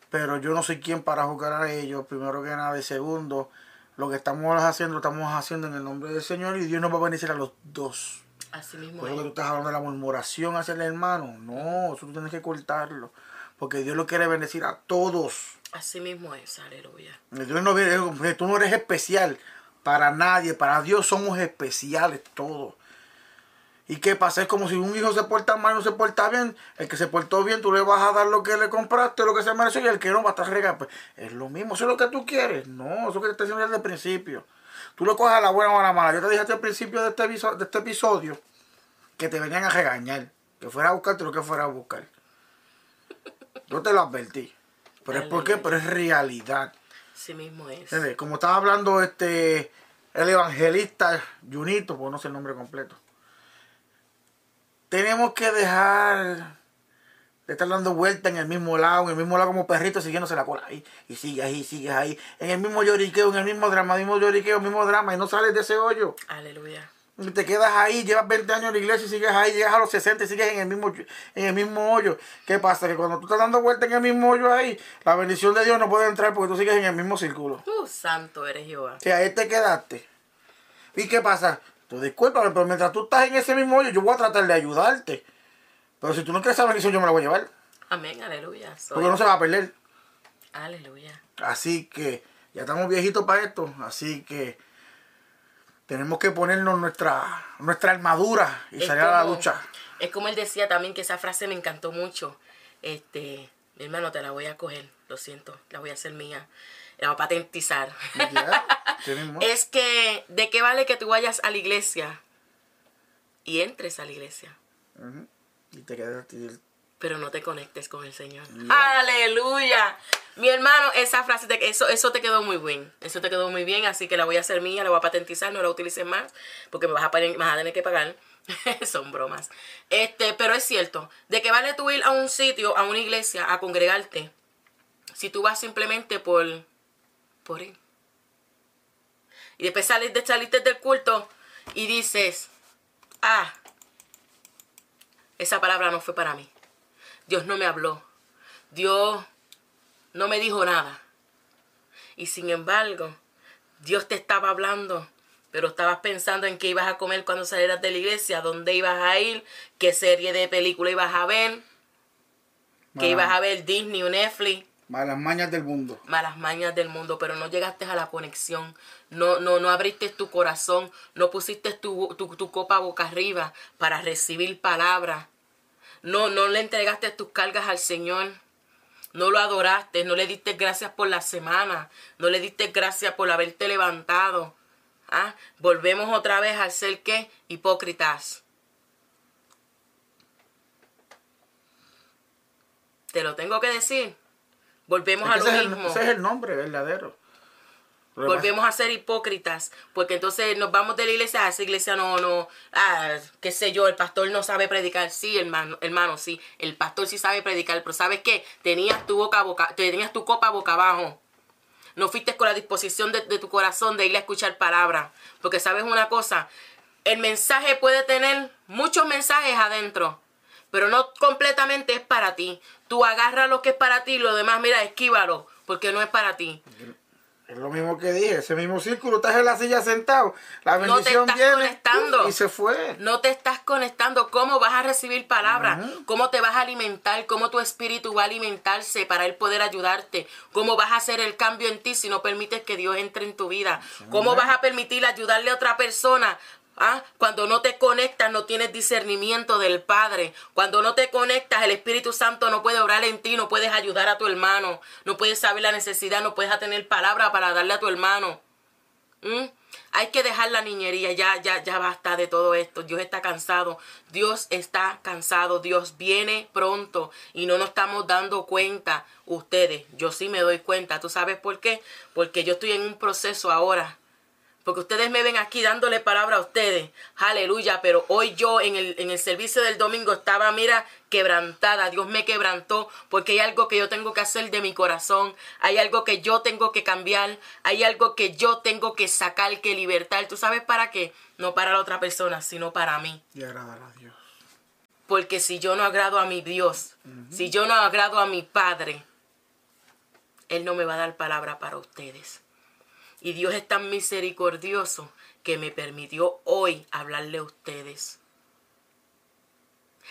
Speaker 1: pero yo no soy quien para juzgar a ellos, primero que nada. Y segundo, lo que estamos haciendo, lo estamos haciendo en el nombre del Señor y Dios nos va a bendecir a los dos.
Speaker 2: Así mismo.
Speaker 1: Por eso que tú estás hablando de la murmuración hacia el hermano. No, eso tú tienes que cortarlo. Porque Dios lo quiere bendecir a todos.
Speaker 2: Así mismo es, aleluya.
Speaker 1: Dios no, tú no eres especial para nadie, para Dios somos especiales todos. ¿Y qué pasa? Es como si un hijo se porta mal, no se porta bien. El que se portó bien, tú le vas a dar lo que le compraste, lo que se mereció, y el que no va a estar regado. Pues es lo mismo, eso es lo que tú quieres. No, eso que te estoy diciendo desde el principio. Tú lo coges a la buena o a la mala. Yo te dije al principio de este, de este episodio que te venían a regañar. Que fuera a buscarte lo que fuera a buscar. Yo te lo advertí. Pero es porque, pero es realidad.
Speaker 2: Sí mismo es.
Speaker 1: Como estaba hablando este el evangelista Junito, pues no sé el nombre completo. Tenemos que dejar de estar dando vueltas en el mismo lado, en el mismo lado como perrito siguiéndose la cola ahí. Y sigue ahí, sigue ahí. En el mismo lloriqueo, en el mismo drama, mismo lloriqueo, mismo drama. Y no sales de ese hoyo.
Speaker 2: Aleluya
Speaker 1: te quedas ahí, llevas 20 años en la iglesia y sigues ahí, llegas a los 60 y sigues en el mismo, en el mismo hoyo. ¿Qué pasa? Que cuando tú estás dando vuelta en el mismo hoyo ahí, la bendición de Dios no puede entrar porque tú sigues en el mismo círculo.
Speaker 2: Uh, santo eres Jehová.
Speaker 1: Que ahí te quedaste. ¿Y qué pasa? Tú discúlpame, pero mientras tú estás en ese mismo hoyo, yo voy a tratar de ayudarte. Pero si tú no quieres esa bendición, yo me la voy a llevar.
Speaker 2: Amén, aleluya.
Speaker 1: Porque no se va a perder.
Speaker 2: Aleluya.
Speaker 1: Así que ya estamos viejitos para esto. Así que tenemos que ponernos nuestra, nuestra armadura y salir a la lucha.
Speaker 2: Es como él decía también que esa frase me encantó mucho. Este, mi hermano, te la voy a coger, lo siento, la voy a hacer mía. La voy a patentizar. es que, ¿de qué vale que tú vayas a la iglesia y entres a la iglesia?
Speaker 1: Y te quedas
Speaker 2: pero no te conectes con el Señor. Aleluya. Mi hermano, esa frase, te, eso, eso te quedó muy bien. Eso te quedó muy bien, así que la voy a hacer mía, la voy a patentizar, no la utilices más, porque me vas a, vas a tener que pagar. Son bromas. Este, pero es cierto, de que vale tú ir a un sitio, a una iglesia, a congregarte, si tú vas simplemente por, por ir. Y después sales de saliste del culto y dices, ah, esa palabra no fue para mí. Dios no me habló. Dios no me dijo nada. Y sin embargo, Dios te estaba hablando, pero estabas pensando en qué ibas a comer cuando salieras de la iglesia, dónde ibas a ir, qué serie de película ibas a ver, qué ibas a ver Disney o Netflix.
Speaker 1: Malas mañas del mundo.
Speaker 2: Malas mañas del mundo, pero no llegaste a la conexión. No, no, no abriste tu corazón, no pusiste tu, tu, tu copa boca arriba para recibir palabra. No, no le entregaste tus cargas al Señor. No lo adoraste, no le diste gracias por la semana, no le diste gracias por haberte levantado. ¿Ah? Volvemos otra vez al ser que hipócritas. Te lo tengo que decir. Volvemos a lo mismo.
Speaker 1: ese es el nombre verdadero.
Speaker 2: Volvemos a ser hipócritas, porque entonces nos vamos de la iglesia, a ah, esa iglesia no, no, ah, qué sé yo, el pastor no sabe predicar. Sí, hermano, hermano, sí, el pastor sí sabe predicar, pero ¿sabes qué? Tenías tu boca, boca, tenías tu copa boca abajo. No fuiste con la disposición de, de tu corazón de ir a escuchar palabras. Porque sabes una cosa, el mensaje puede tener muchos mensajes adentro, pero no completamente es para ti. Tú agarras lo que es para ti lo demás, mira, esquívalo, porque no es para ti.
Speaker 1: Es lo mismo que dije, ese mismo círculo, estás en la silla sentado, la bendición no te estás conectando. y se fue.
Speaker 2: No te estás conectando, ¿cómo vas a recibir palabras? ¿Cómo te vas a alimentar? ¿Cómo tu espíritu va a alimentarse para él poder ayudarte? ¿Cómo vas a hacer el cambio en ti si no permites que Dios entre en tu vida? ¿Cómo vas a permitir ayudarle a otra persona ¿Ah? Cuando no te conectas no tienes discernimiento del Padre. Cuando no te conectas el Espíritu Santo no puede obrar en ti, no puedes ayudar a tu hermano, no puedes saber la necesidad, no puedes tener palabra para darle a tu hermano. ¿Mm? Hay que dejar la niñería, ya, ya, ya basta de todo esto. Dios está cansado, Dios está cansado, Dios viene pronto y no nos estamos dando cuenta. Ustedes, yo sí me doy cuenta. ¿Tú sabes por qué? Porque yo estoy en un proceso ahora porque ustedes me ven aquí dándole palabra a ustedes. Aleluya. Pero hoy yo en el, en el servicio del domingo estaba, mira, quebrantada. Dios me quebrantó porque hay algo que yo tengo que hacer de mi corazón. Hay algo que yo tengo que cambiar. Hay algo que yo tengo que sacar, que libertar. ¿Tú sabes para qué? No para la otra persona, sino para mí.
Speaker 1: Y agradar a Dios.
Speaker 2: Porque si yo no agrado a mi Dios, si yo no agrado a mi Padre, Él no me va a dar palabra para ustedes. Y Dios es tan misericordioso que me permitió hoy hablarle a ustedes.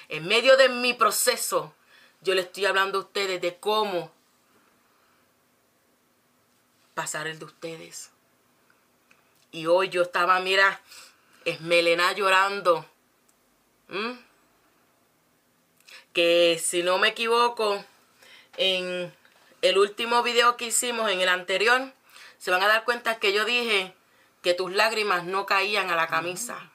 Speaker 2: En medio de mi proceso, yo le estoy hablando a ustedes de cómo pasar el de ustedes. Y hoy yo estaba, mira, esmelena llorando. Que si no me equivoco, en el último video que hicimos, en el anterior, se van a dar cuenta que yo dije que tus lágrimas no caían a la camisa.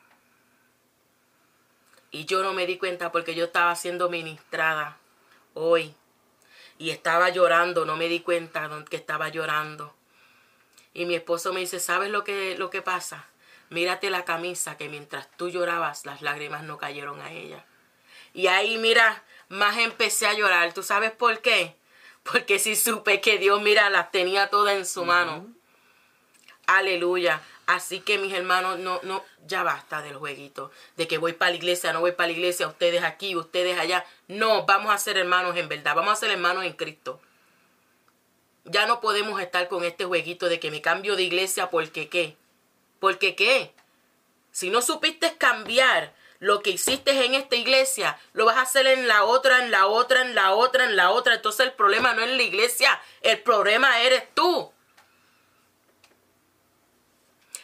Speaker 2: Y yo no me di cuenta porque yo estaba siendo ministrada hoy. Y estaba llorando, no me di cuenta que estaba llorando. Y mi esposo me dice, ¿sabes lo que, lo que pasa? Mírate la camisa que mientras tú llorabas las lágrimas no cayeron a ella. Y ahí, mira, más empecé a llorar. ¿Tú sabes por qué? Porque si supe que Dios, mira, las tenía todas en su mano. Aleluya. Así que mis hermanos, no, no, ya basta del jueguito, de que voy para la iglesia, no voy para la iglesia, ustedes aquí, ustedes allá. No, vamos a ser hermanos en verdad, vamos a ser hermanos en Cristo. Ya no podemos estar con este jueguito de que me cambio de iglesia porque qué. Porque qué. Si no supiste cambiar lo que hiciste en esta iglesia, lo vas a hacer en la otra, en la otra, en la otra, en la otra. Entonces el problema no es la iglesia, el problema eres tú.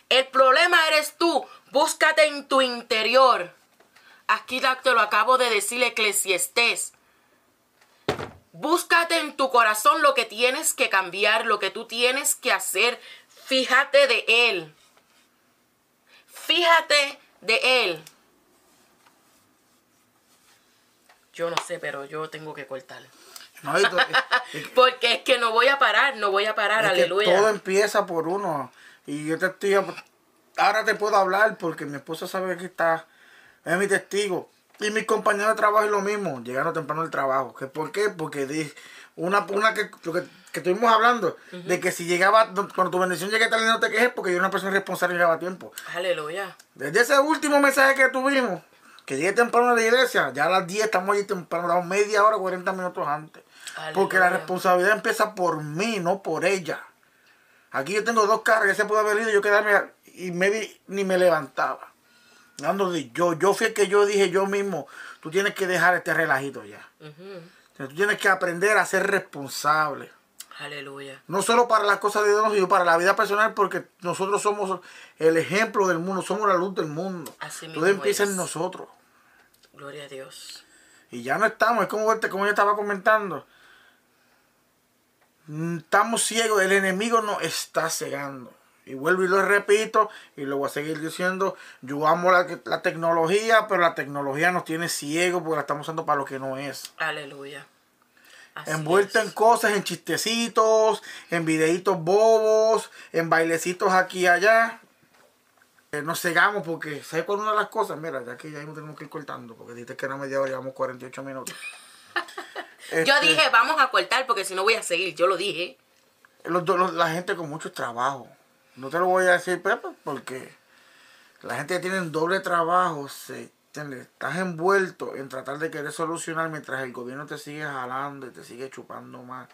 Speaker 2: El problema eres tú. Búscate en tu interior. Aquí te lo acabo de decir Eclesiastés. Búscate en tu corazón lo que tienes que cambiar, lo que tú tienes que hacer. Fíjate de Él. Fíjate de Él. Yo no sé, pero yo tengo que cortar. Porque es que no voy a parar, no voy a parar, aleluya.
Speaker 1: todo empieza por uno. Y yo te estoy, ahora te puedo hablar porque mi esposa sabe que está, es mi testigo. Y mis compañeros de trabajo es lo mismo, llegaron temprano al trabajo. ¿Que ¿Por qué? Porque una, una que, que, estuvimos hablando, de que si llegaba, cuando tu bendición llegue tarde no te quejes porque yo era una persona responsable y llegaba a tiempo.
Speaker 2: Aleluya.
Speaker 1: Desde ese último mensaje que tuvimos, que llegue temprano a la iglesia, ya a las 10 estamos allí temprano, damos media hora, 40 minutos antes. Porque la responsabilidad empieza por mí, no por ella. Aquí yo tengo dos carros, ya se puede haber ido, yo quedarme y me, ni me levantaba. Ando de yo, yo fui el que yo dije yo mismo, tú tienes que dejar este relajito ya. Tú tienes que aprender a ser responsable.
Speaker 2: Aleluya.
Speaker 1: No solo para las cosas de Dios, sino para la vida personal, porque nosotros somos el ejemplo del mundo, somos la luz del mundo.
Speaker 2: Así
Speaker 1: Todo empieza en nosotros.
Speaker 2: Gloria a Dios.
Speaker 1: Y ya no estamos, es como, como yo estaba comentando. Mm, estamos ciegos, el enemigo nos está cegando. Y vuelvo y lo repito, y lo voy a seguir diciendo, yo amo la, tecnología, pero la tecnología nos tiene ciegos porque la estamos usando para lo que no es.
Speaker 2: Aleluya.
Speaker 1: Envuelta en cosas, en chistecitos, en videitos bobos, en bailecitos aquí y allá. Eh, nos cegamos porque, ¿sabes cuál una de las cosas? Mira, ya que ya tenemos que ir cortando, porque dijiste que era media hora, llevamos 48 minutos.
Speaker 2: Yo este, dije, vamos a cortar porque si no voy a seguir, yo lo dije.
Speaker 1: la gente con mucho trabajo. No te lo voy a decir, Pepe, porque la gente que tiene doble trabajo, se, estás envuelto en tratar de querer solucionar mientras el gobierno te sigue jalando y te sigue chupando más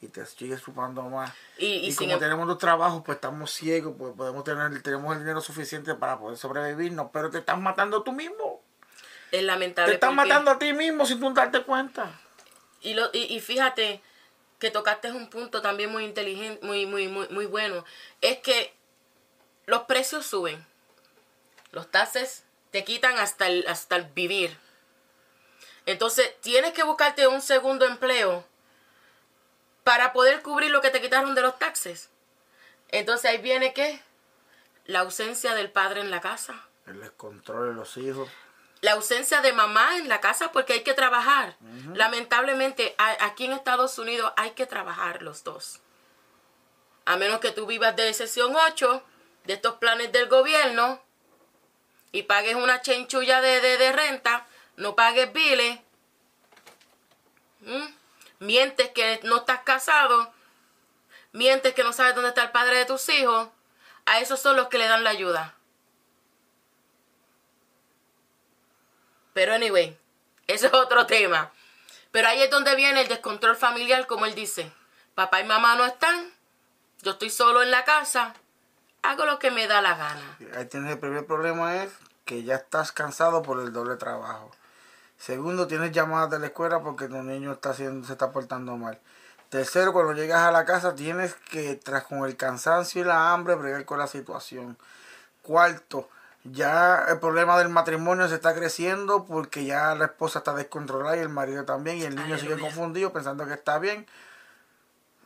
Speaker 1: y te sigue chupando más. Y, como em- tenemos dos trabajos, pues estamos ciegos, pues podemos tener, tenemos el dinero suficiente para poder sobrevivirnos, pero te estás matando tú mismo.
Speaker 2: Es lamentable.
Speaker 1: Te estás matando a ti mismo sin tú darte cuenta.
Speaker 2: Y, lo, y, fíjate que tocaste un punto también muy inteligente, muy, muy, muy, muy bueno. Es que los precios suben. Los taxes te quitan hasta el, hasta el vivir. Entonces tienes que buscarte un segundo empleo para poder cubrir lo que te quitaron de los taxes. Entonces ahí viene qué? La ausencia del padre en la casa.
Speaker 1: El descontrol de los hijos
Speaker 2: la ausencia de mamá en la casa porque hay que trabajar. Lamentablemente, aquí en Estados Unidos hay que trabajar los dos. A menos que tú vivas de sesión 8, de estos planes del gobierno, y pagues una chenchulla de, de, renta, no pagues biles, mientes que no estás casado, mientes que no sabes dónde está el padre de tus hijos, a esos son los que le dan la ayuda. Pero anyway, ese es otro tema. Pero ahí es donde viene el descontrol familiar, como él dice. Papá y mamá no están, yo estoy solo en la casa, hago lo que me da la gana.
Speaker 1: Ahí tienes el primer problema es que ya estás cansado por el doble trabajo. Segundo, tienes llamadas de la escuela porque tu niño está haciendo, se está portando mal. Tercero, cuando llegas a la casa tienes que, tras con el cansancio y la hambre, bregar con la situación. Cuarto, ya el problema del matrimonio se está creciendo porque ya la esposa está descontrolada y el marido también y el niño sigue confundido pensando que está bien.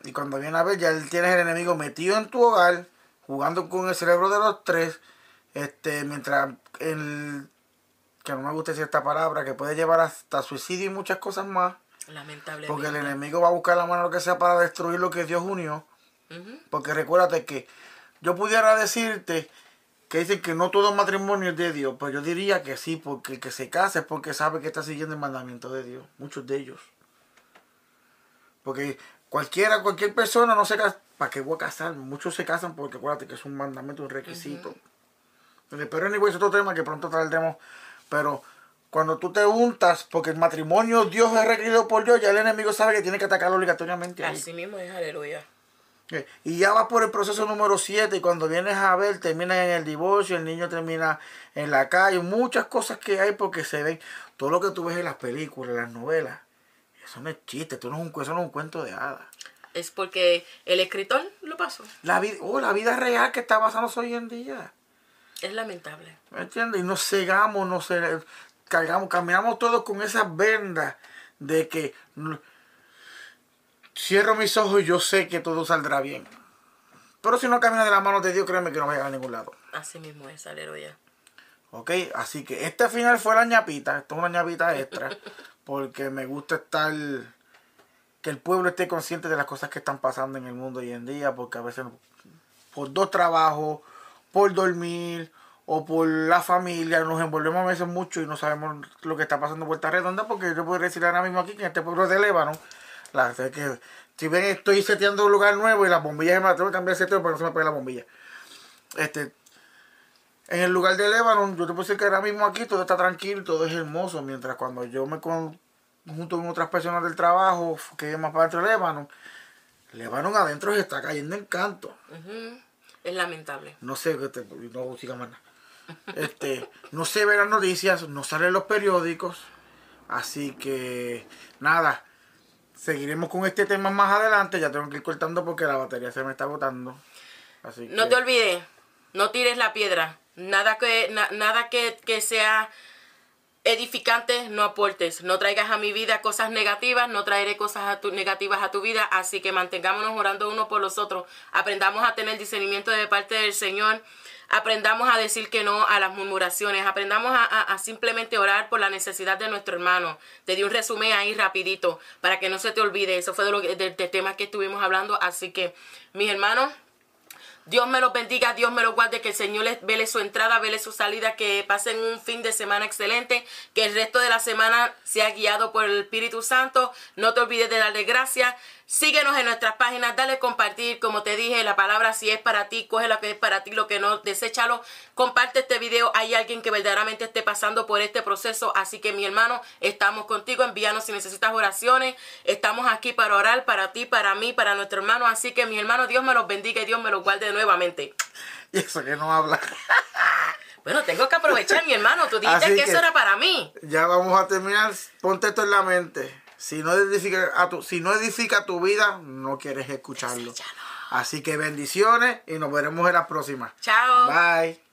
Speaker 1: Y cuando viene a ver, ya tienes el enemigo metido en tu hogar, jugando con el cerebro de los tres, este, mientras el que no me gusta decir esta palabra, que puede llevar hasta suicidio y muchas cosas más.
Speaker 2: Lamentablemente.
Speaker 1: Porque el enemigo va a buscar la mano lo que sea para destruir lo que Dios unió. Porque recuérdate que yo pudiera decirte que dicen que no todo matrimonio es de Dios, pero yo diría que sí, porque el que se casa es porque sabe que está siguiendo el mandamiento de Dios, muchos de ellos. Porque cualquiera, cualquier persona no se casa, ¿para qué voy a casar? Muchos se casan porque acuérdate que es un mandamiento, un requisito. Pero anyway, es otro tema que pronto traeremos, pero cuando tú te untas, porque el matrimonio Dios es requerido por Dios, ya el enemigo sabe que tiene que atacarlo obligatoriamente.
Speaker 2: Así mismo es, aleluya.
Speaker 1: Y ya va por el proceso número 7 y cuando vienes a ver termina en el divorcio, el niño termina en la calle, muchas cosas que hay porque se ven, todo lo que tú ves en las películas, en las novelas, eso no es chiste, eso no es un, eso no es un cuento de hadas.
Speaker 2: Es porque el escritor lo pasó.
Speaker 1: La vida, oh, la vida real que está pasándose hoy en día.
Speaker 2: Es lamentable.
Speaker 1: ¿Me entiendes? Y nos cegamos, nos cargamos, caminamos todos con esas vendas de que Cierro mis ojos y yo sé que todo saldrá bien. Pero si no camina de la mano de Dios, créeme que no va a llegar a ningún lado.
Speaker 2: Así mismo es, aleluya.
Speaker 1: Ok, así que este final fue la ñapita. Esto es una ñapita extra. porque me gusta estar. Que el pueblo esté consciente de las cosas que están pasando en el mundo hoy en día. Porque a veces, por dos trabajos, por dormir o por la familia, nos envolvemos a veces mucho y no sabemos lo que está pasando en Puerta Redonda. Porque yo puedo decir ahora mismo aquí que en este pueblo de Lébano la, que, si ven, estoy seteando un lugar nuevo y las bombillas me tengo que cambiar el seteo para que no se me pegue la bombilla. Este, En el lugar de Lebanon, yo te puedo decir que ahora mismo aquí todo está tranquilo, todo es hermoso, mientras cuando yo me con, junto con otras personas del trabajo, que es más para de Lebanon, Lebanon adentro se está cayendo en canto.
Speaker 2: Es lamentable.
Speaker 1: No sé, este, no siga más nada. Este, no se ven las noticias, no salen los periódicos. Así que nada, seguiremos con este tema más adelante. Ya tengo que ir cortando porque la batería se me está agotando.
Speaker 2: Así no te olvides, no tires la piedra. Nada que, nada que, que sea edificante no aportes, no traigas a mi vida cosas negativas, no traeré cosas negativas a tu vida, así que mantengámonos orando uno por los otros, aprendamos a tener discernimiento de parte del Señor, aprendamos a decir que no a las murmuraciones, aprendamos a, simplemente orar por la necesidad de nuestro hermano. Te di un resumen ahí rapidito para que no se te olvide, eso fue de lo de, tema que estuvimos hablando, así que mis hermanos, Dios me los bendiga, Dios me los guarde, que el Señor les vele su entrada, vele su salida, que pasen un fin de semana excelente, que el resto de la semana sea guiado por el Espíritu Santo. No te olvides de darle gracias. Síguenos en nuestras páginas, dale compartir, como te dije, la palabra si es para ti, coge lo que es para ti, lo que no, deséchalo. Comparte este video, hay alguien que verdaderamente esté pasando por este proceso, así que mi hermano, estamos contigo, envíanos si necesitas oraciones, estamos aquí para orar para ti, para mí, para nuestro hermano, así que mi hermano, Dios me los bendiga y Dios me los guarde nuevamente.
Speaker 1: Y eso que no habla.
Speaker 2: Bueno, tengo que aprovechar, mi hermano. Tú dijiste que, eso era para mí.
Speaker 1: Ya vamos a terminar. Ponte esto en la mente. Si no edifica, a tu, si no edifica tu vida, no quieres escucharlo. Así que bendiciones y nos veremos en la próxima.
Speaker 2: Chao.
Speaker 1: Bye.